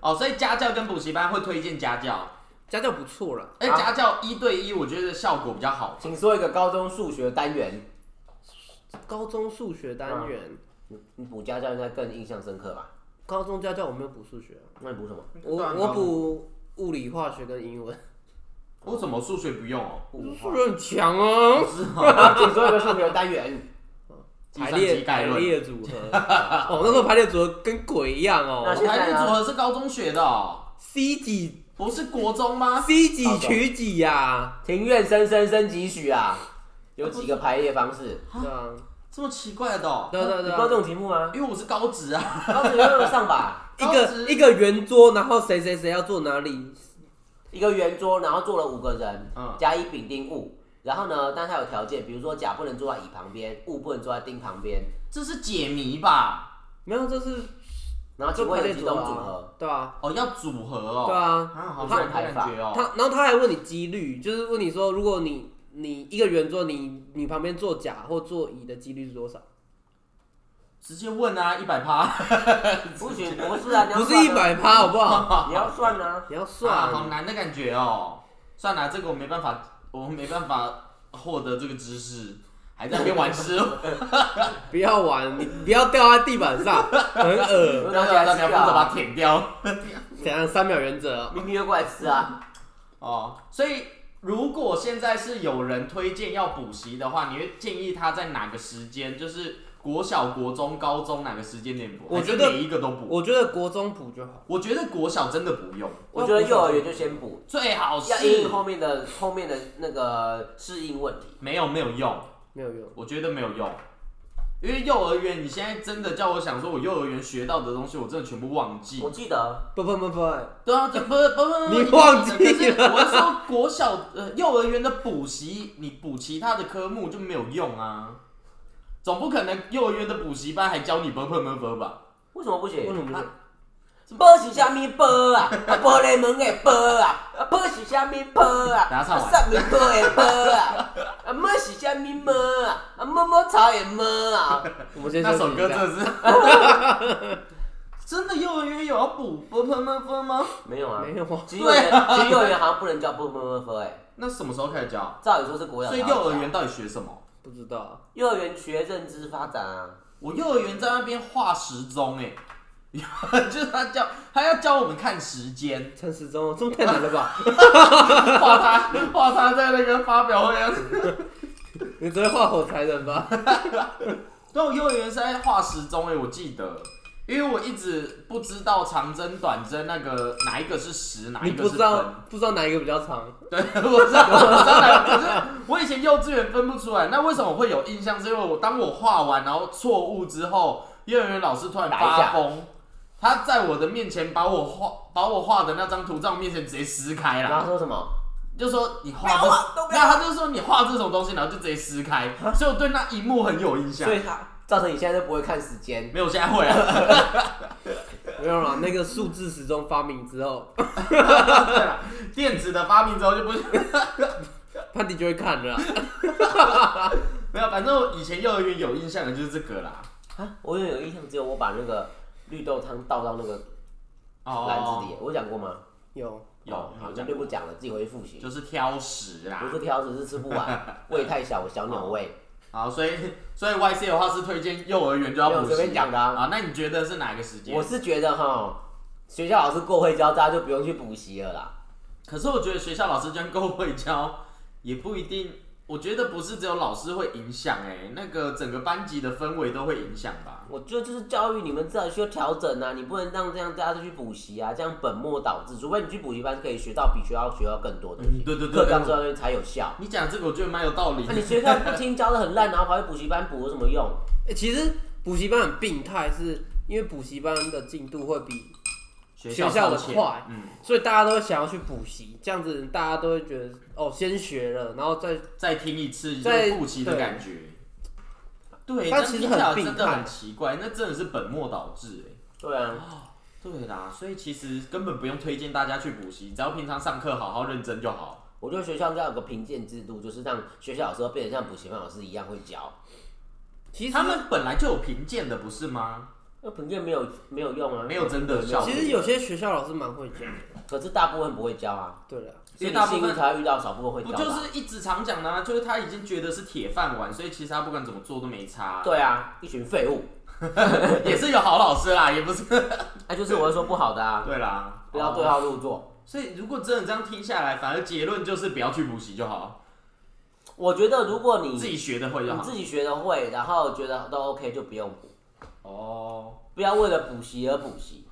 哦，所以家教跟补习班会推荐家教。家教不错了，哎，啊家教一对一，我觉得效果比较好。请说一个高中数学单元，高中数学单元，你补家教应该更印象深刻吧？高中家教我没有补数学啊、那你补什么？我我补物理、化学跟英文，我怎么数学不用哦？补数学很强啊，啊 (laughs) 请说一个数学单元。(laughs) 计算排列排机概论。列组合，(laughs) 哦，那时候排列组合跟鬼一样哦那现在排列组合是高中学的哦，，C 几不是国中吗？C 几取几呀，庭院深深深几许啊？有几个排列方式？对啊，这么奇怪的哦，对啊对啊对你不知道这啊，种题目吗？因为我是高职啊。高职有有上吧？(laughs) 一个高职一个圆桌，然后谁谁谁要坐哪里，一个圆桌，然后坐了五个人，嗯甲乙丙丁戊。然后呢，但它有条件，比如说甲不能坐在乙旁边，戊不能坐在丁旁边。这是解谜吧？没有，这是然后就请问有几种组合？，对啊，哦，要组合哦。对啊，啊，好他像感觉哦。他然后他还问你几率，就是问你说，如果你你一个圆桌，你你旁边坐甲或坐乙的几率是多少？直接问啊，一百趴。(laughs) 不行，不是啊，你要不是一，百趴，好不好？你要算啊。你要算啊，算，好难的感觉哦。算了，这个我没办法，我没办法获得这个知识，还在那边玩吃。(laughs) 不要玩，你不要掉在地板上，(laughs) 很恶。然后要负责把它舔掉。怎样？三秒原则，明天就过来吃啊！哦，所以如果现在是有人推荐要补习的话，你会建议他在哪个时间？就是国小、国中、高中哪个时间点补？我觉得每一个都补。我觉得国中补就好。我觉得国小真的不用，我觉得幼儿园就先补，最好要是应后面的后面的那个适应问题。没有没有用，没有用，我觉得没有用。因为幼儿园，你现在真的叫我想说，我幼儿园学到的东西，我真的全部忘记我。记得不不不不，对啊，这不是不不，你忘记了是我是说国小呃幼儿园的补习，你补其他的科目就没有用啊。总不可能幼儿园的补习班还教你不不不不吧？为什么不为行？什么不是？波是啥物波啊？啊，玻璃门的波啊？啊，波是啥物波啊？等下唱完啥物波的波啊？啊，么是啥物么啊？啊，么么草的么啊？我们先那首歌真的是，(laughs) 真的幼儿园有要补 b p m f 吗？没有啊，没有啊，其实幼儿园，其实幼儿园好像不能叫波波波波哎，那什么时候开始教？照理说是国小所以。幼儿园到底学什么？不知道。幼儿园学认知发展啊，我幼儿园在那边画时钟，哎，(laughs) 就是他教他要教我们看时间，陈时中，这么太难了吧？(laughs) 画他画他在那个发表会上。(laughs) 你只会画火柴人吧？对，我幼儿园是在画时钟哎，我记得。因为我一直不知道长针、短针那个哪一个是十，哪一个是不知道。不知道哪一个比较长？对，我知道，我知道哪个，可是我以前幼稚园分不出来。那为什么我会有印象？是因为我当我画完然后错误之后，幼儿园老师突然发疯，他在我的面前把我画把我画的那张图在我面前直接撕开了然后，说什么？就说你画这，没有，他就说你画这种东西，然后就直接撕开，(laughs) 所以我对那一幕很有印象所。以他造成你现在都不会看时间。没有，我现在会啊。(laughs) 没有了，那个数字时钟发明之后，对了，电子的发明之后就不是 (laughs) 潘迪就会看了。没有，反正我以前幼儿园有印象的就是这个啦。啊，我有有印象，只有我把那个绿豆汤倒到那个哦篮子里，我讲过吗？有，有哦好，那有讲过，就不讲了，自己回去复习。就是挑食啦。不是挑食，是吃不完，(laughs) 胃太小，我小鸟胃。好，所以所以 YC 的话是推荐幼儿园就要补习。随便讲的啊啊，那你觉得是哪一个时间？我是觉得哈，学校老师过会教，大家就不用去补习了啦。可是我觉得学校老师这样够会教，也不一定。我觉得不是只有老师会影响，哎，那个整个班级的氛围都会影响吧。我觉得就是教育，你们至少需要调整啊，你不能让这样大家都去补习啊，这样本末倒置。除非你去补习班可以学到比学校学到更多东西，嗯对对对课纲这东西才有效。你讲这个我觉得蛮有道理那、。你学校不听教的很烂，然后跑去补习班补有什么用？(laughs) 哎、其实补习班很病态，是因为补习班的进度会比，学学校的快嗯，所以大家都想要去补习，这样子大家都会觉得哦，先学了，然后再再听一次就再是复习的感觉。对，但其实很病真的很奇怪，那真的是本末倒置哎。对啊，(gasps) 对啦，所以其实根本不用推荐大家去补习，只要平常上课好好认真就好。我觉得学校应该有个评鉴制度，就是让学校老师都变得像补习班老师一样会教。其实他们本来就有评鉴的，不是吗？那评鉴没有没有用啊，没有真的效果其实有些学校老师蛮会教的。可是大部分不会教啊，对了，所以大部分才会遇到少部分会不教就是一直常讲的、啊，就是他已经觉得是铁饭碗，所以其实他不管怎么做都没差。对啊，一群废物，(laughs) 也是有好老师啦，也不是。那、就是我会说不好的啊，对啦，不要对哦号入座。所以如果真的这样听下来，反而结论就是不要去补习就好，我觉得如果你自己学的会就好。你自己学的会，然后觉得都 OK 就不用补，哦，不要为了补习而补习。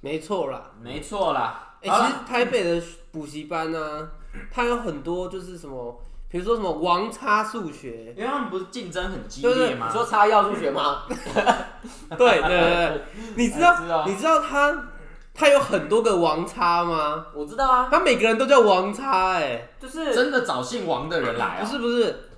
没错啦。没错啦。其实台北的补习班呢、它有很多就是什么，比如说什么王差数学，因为他们不是竞争很激烈吗？你说差要数学吗？(laughs) 对对对对，你知道我知道你知道他他有很多个王差吗？我知道啊，他每个人都叫王差、哎，就是真的找姓王的人来啊？不是不是，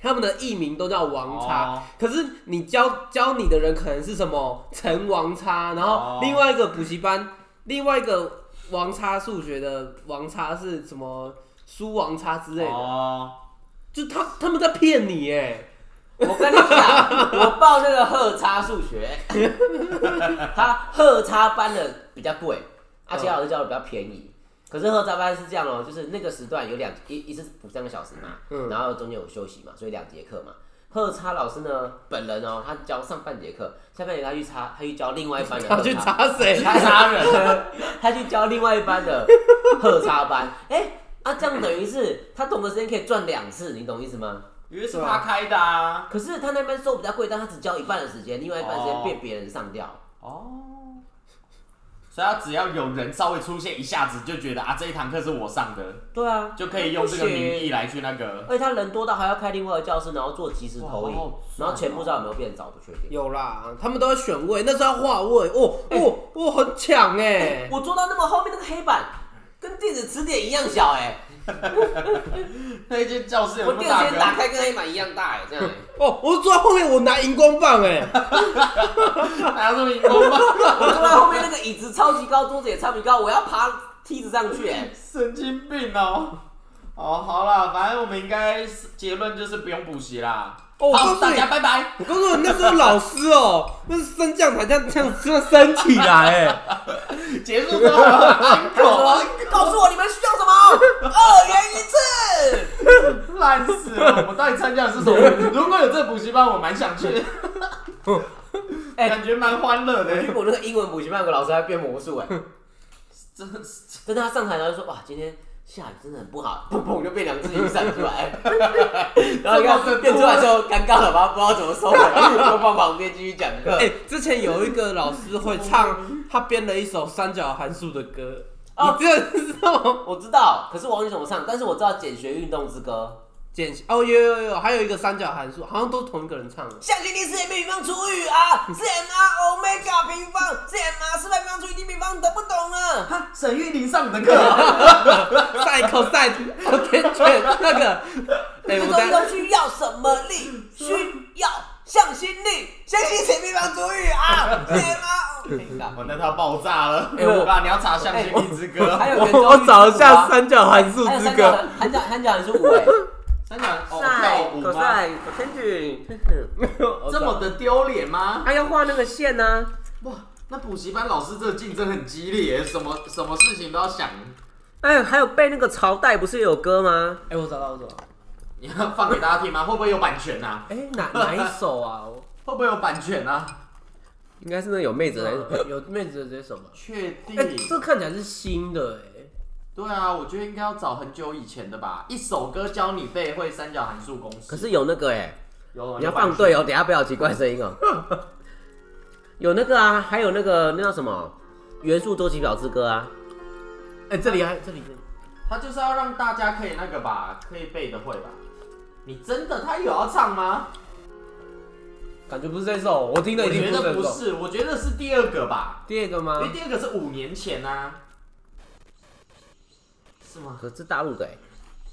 他们的艺名都叫王差。哦可是你教教你的人可能是什么陈王差，然哦后另外一个补习班，另外一个王差数学的王差是什么输王差之类的，哦，就他他们在骗你哎，我跟你讲，我报那个赫差数学，(laughs) 他赫差班的比较贵，啊，杰老师教的比较便宜。可是赫差班是这样哦、就是那个时段有两一一次补三个小时嘛，嗯。然后中间有休息嘛，所以两节课嘛。赫差老师呢，本人哦、他教上半节课，下半节他去插，他去教另外一班的 (laughs) 他去赫差，查谁？他杀人，(laughs) 他去教另外一班的赫差班，哎、啊，这样等于是他同的时间可以赚两次，你懂意思吗？因为是他开的啊。可是他那边收比较贵，但他只教一半的时间，另外一半时间被别人上掉。哦，所以他只要有人稍微出现一下子，就觉得啊这一堂课是我上的，对啊，就可以用这个名义来去那个。而且他人多到还要开另外的教室，然后做即时投影哇好好，然后钱不知道有没有变早，不确定。有啦，他们都要选位，那是要画位哦哦哦，很抢哎、我坐到那么后面那个黑板，跟电子词典一样小哎、(laughs) 那一间教室有我那么大打个？开跟黑板一样大哎、这样、欸。(laughs) 哦，我坐在后面，我拿荧光棒哎、(laughs) 哪有这么荧光棒？我坐在后面那个椅子超级高，桌子也超级高，我要爬梯子上去哎、神经病哦！哦，好啦，反正我们应该是结论就是不用补习啦。哦，我告好，大你，家拜拜。我告诉你，那时候老师哦，那是升降台这样这样这样升起来哎、结束之后还有安我们到底参加的是什么？如果有这个补习班，我蛮想去，(laughs) 哎感觉蛮欢乐的。结果那个英文补习班有个老师还变魔术哎、(laughs) 真的是真的他上台然后就说哇，今天下雨真的很不好，砰砰就变两只雨伞出来，(laughs) 然后你看变出来之后尴尬了吧，不知道怎么收回来，就放旁边继续讲课。哎、之前有一个老师会唱，他编了一首三角函数的歌，哦你这个知道吗？我知道，可是我忘记怎么唱，但是我知道《简学运动之歌简哦，有有有，还有一个三角函数，好像都是同一个人唱的》。。象形力是 m 平方除以 r 是 m r omega 平方是 m r 四百平方除以 d 平方，懂不懂啊？哈沈玉琳上的课啊，赛口赛我天卷那个，(laughs) 哎、运我等动运动需要什么力？需要向心力，向心是 m 平方除以 r 是 m r。我那套爆炸了。哎我我爸，你要查《向心力之歌》还有我我找一下三角函数之歌，三角三角函数五哎，三角哦跳舞吗？cosine (laughs) 这么的丢脸吗？还要画那个线呢、哇，那补习班老师这个竞争很激烈，什么什么事情都要想。哎，还有背那个朝代，不是也有歌吗？哎、我找到我找到，你要放给大家听吗？会不会有版权啊？哎、哪哪一首啊？我 (laughs) 会不会有版权啊？应该是那有妹子的那有妹子的这首吗？确定？哎、这看起来是新的哎、对啊，我觉得应该要找很久以前的吧。一首歌教你背会三角函数公式。可是有那个哎、有你要放对哦，等下不要奇怪声音哦。(laughs) 有那个啊，还有那个那叫什么元素周期表之歌啊？哎、这里还这里这里，他就是要让大家可以那个吧，可以背的会吧？你真的他有要唱吗？感觉不是这首，我听的我觉一定不是这首。得不是，我觉得是第二个吧，第二个吗因为？第二个是五年前啊，是吗？可是大陆的哎、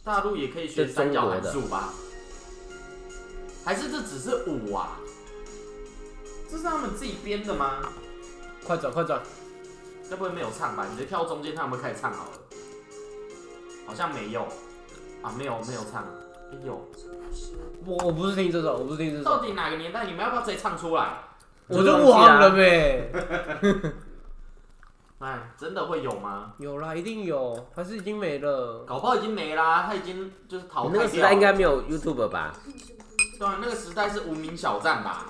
大陆也可以学三角函数吧？还是这只是五啊？这是他们自己编的吗？快转快转，该不会没有唱吧？你就跳中间，他们开始唱好了。好像没有啊，没有没有唱，哎有。我我不是听这首，我不是听这首到首，底哪个年代？你们要不要直接唱出来？我就忘了呗。(laughs) 哎，真的会有吗？有啦，一定有，还是已经没了。搞不好已经没啦，他已经就是淘汰掉了。你那个时代应该没有 YouTube 吧？对啊，那个时代是无名小站吧？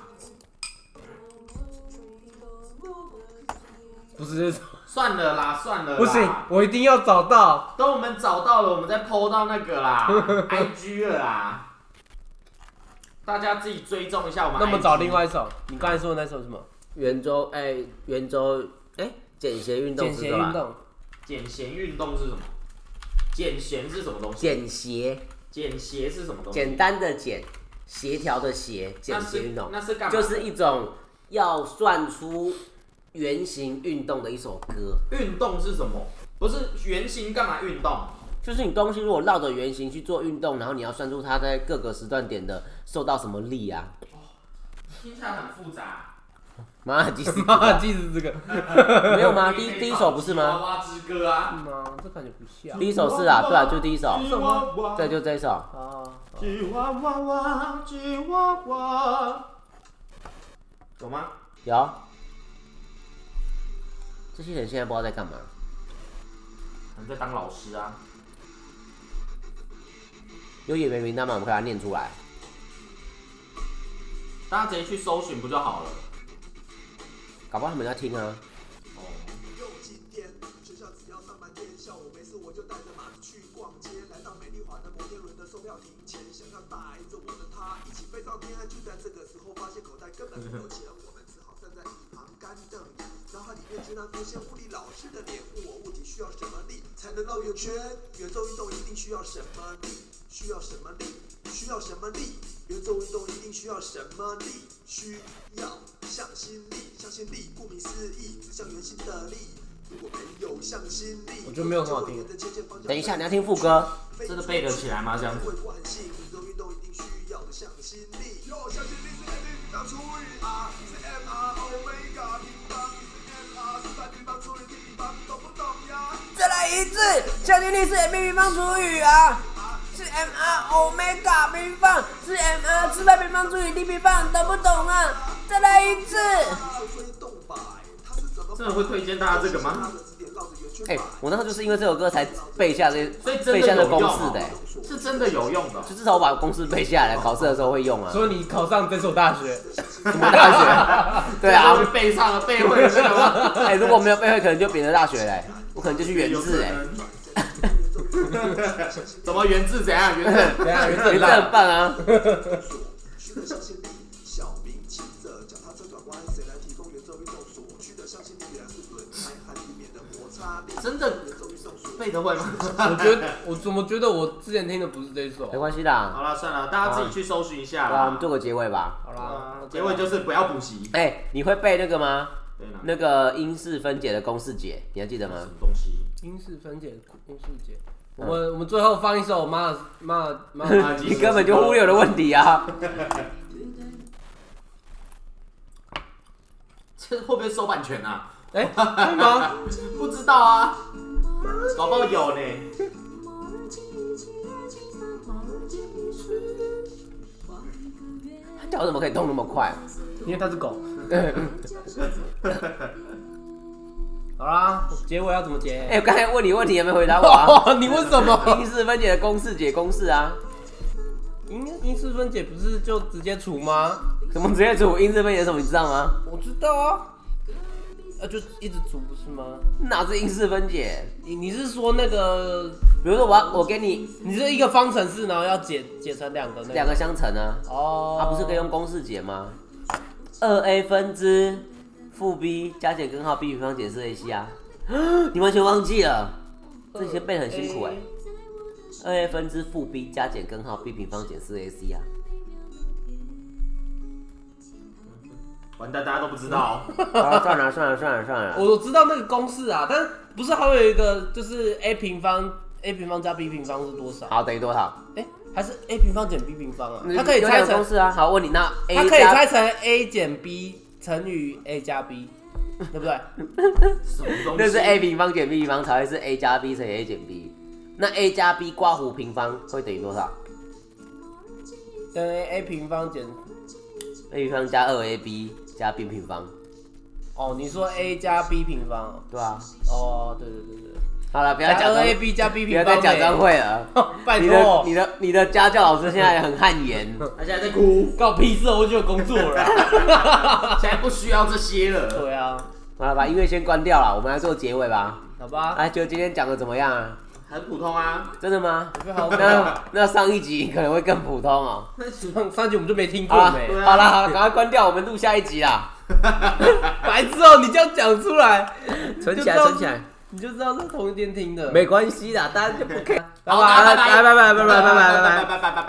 不是这首，算了啦，算了啦，不行，我一定要找到。等我们找到了，我们再 PO 到那个啦，(laughs) IG 了啦。大家自己追踪一下我们。那么找另外一首，你刚才说的那首是什么？圆周哎，圆周哎，简谐运动简之歌吧？谐运动。减弦运动是什么？减弦是什么东西？简谐，减协是什么东西？简单的简，协调的协，简那是谐运动那是干嘛？就是一种要算出圆形运动的一首歌。运动是什么？不是圆形干嘛运动？就是你东西如果绕着圆形去做运动，然后你要算出它在各个时段点的受到什么力啊？听起来很复杂。马尔济斯妈，记是 (laughs) 这个。(laughs) 没有吗？第一第一首不是娃吗？娃之歌啊。吗？这感觉不像。第一首是啊，对啊，就第一首，吉娃娃对，就这一首。啊，吉娃娃娃，吉娃娃。有吗？有。这些人现在不知道在干嘛。可能在当老师啊？有演员名单吗？我们可以把它念出来。大家直接去搜寻不就好了？搞不好他们在听啊。哦，又今天，学校只要上半天，下午没事我就带着马子去逛街，来到美丽华的摩天轮的售票亭前，想要带着我的他一起飞上天。就在这个时候，发现口袋根本没有钱，我们只好站在一旁干瞪眼。脑海里面经常出现物理老师的脸，问我物体需要什么力才能绕圆圈？圆周运动一定需要什么力？需要什么力？需要什么力？圆周运动一定需要什么力？需要向心力，向心力顾名思义，指向圆心的力。如果没有向心力，我觉得没有很好听等一下，你要听副歌。真的背得起来吗？这样子？会惯性，运动运动一定需要向心力。有向心力是 m 平方除以 r，是 m r omega 平方，是 m r 是三平方除以 d 平方，懂不懂呀？再来一次，向心力是 m 平方除以 r，是 m r omega 平方，是 m r 四百平方除以 d 平方，懂不懂啊？再来一次。真的会推荐大家这个吗？哎、我那时候就是因为这首歌才背下这背下这公式的、欸，是真的有用的哦。就至少我把公式背下来，考试的时候会用啊。所以你考上这所大学，什么大学？(laughs) 对啊会，背上了背会了？(laughs) 哎、如果没有背会，可能就别的大学嘞、我可能就去原字哎、(laughs) 怎么原字怎样？原字怎样？原你这很棒啊！虚的向心力，小明骑着脚踏车转弯，谁来提供圆周运动所需的向心力？原来是轮胎和地面的摩擦力。真的圆周运动所背得会吗？我觉得我怎么觉得我之前听的不是这一首没？关系啦，好了，算了，大家自己去搜寻一下对啊，我们。做个结尾吧。好啦，结尾就是不要补习。哎，你会背那个吗？那个因式分解的公式解，你还记得吗什？么东西？英式分解公式解。我们我们最后放一首马尔马尔马尔马尔你根本就忽略我的问题啊！这会不会收版权啊？哎，会吗？不知道啊，搞不好有呢。他脚怎么可以动那么快？因为他是狗。好啦，结尾要怎么结？哎，我刚才问你问题，有没有回答我啊？哇，(laughs) 你问什么？因式分解的公式解公式啊？因因式分解不是就直接除吗？怎么直接除因式分解是什么？你知道吗？我知道啊，啊就一直除不是吗？哪是因式分解？你你是说那个，比如说我要我给你你是一个方程式，然后要解解成两个那个两个相乘啊，哦，它不是可以用公式解吗？二 a 分之负 b 加减根号 b 平方减四 ac 啊？你完全忘记了，这些背很辛苦哎、二 a 分之负 b 加减根号 b 平方减四 ac 啊？完蛋，大家都不知道。(laughs) 啊，算了算了算了算了，(laughs) 我知道那个公式啊，但不是还有一个就是 a 平方 a 平方加 b 平方是多少？好等于多少？哎、还是 a 平方减 b 平方啊？它可以拆成，公式啊。好，问你那 a 它可以拆成 a 减 b 乘以 a 加 b，对不对？什么东西？那是 a 平方减 b 平方才会是 a 加 b 乘以 a 减 b。那 a 加 b 刮弧平方会等于多少等于 a 平方减？a 平方加二 ab 加 b 平方，哦，你说 a 加 b 平方对吧、哦，对对对对，好了，不要加二假装 a b 加 b 不平方要再假装没，会了。(laughs) 拜你的托你，的你的家教老师现在很汗颜，(laughs) 他现在在哭，告屁事，我就有工作了啊。(laughs) 现在不需要这些了。对啊，好了，把音乐先关掉了，我们来做结尾吧。好吧，哎，就今天讲的怎么样啊？很普通啊，真的吗？那那上一集可能会更普通哦。那上上集我们就没听过没？好了，好了，赶快关掉，我们录下一集啦。白痴哦，你这样讲出来，存起来，存起来，你就知道是同一天听的。没关系的，大家就不看。好，拜拜拜拜拜拜拜拜。拜拜拜拜拜。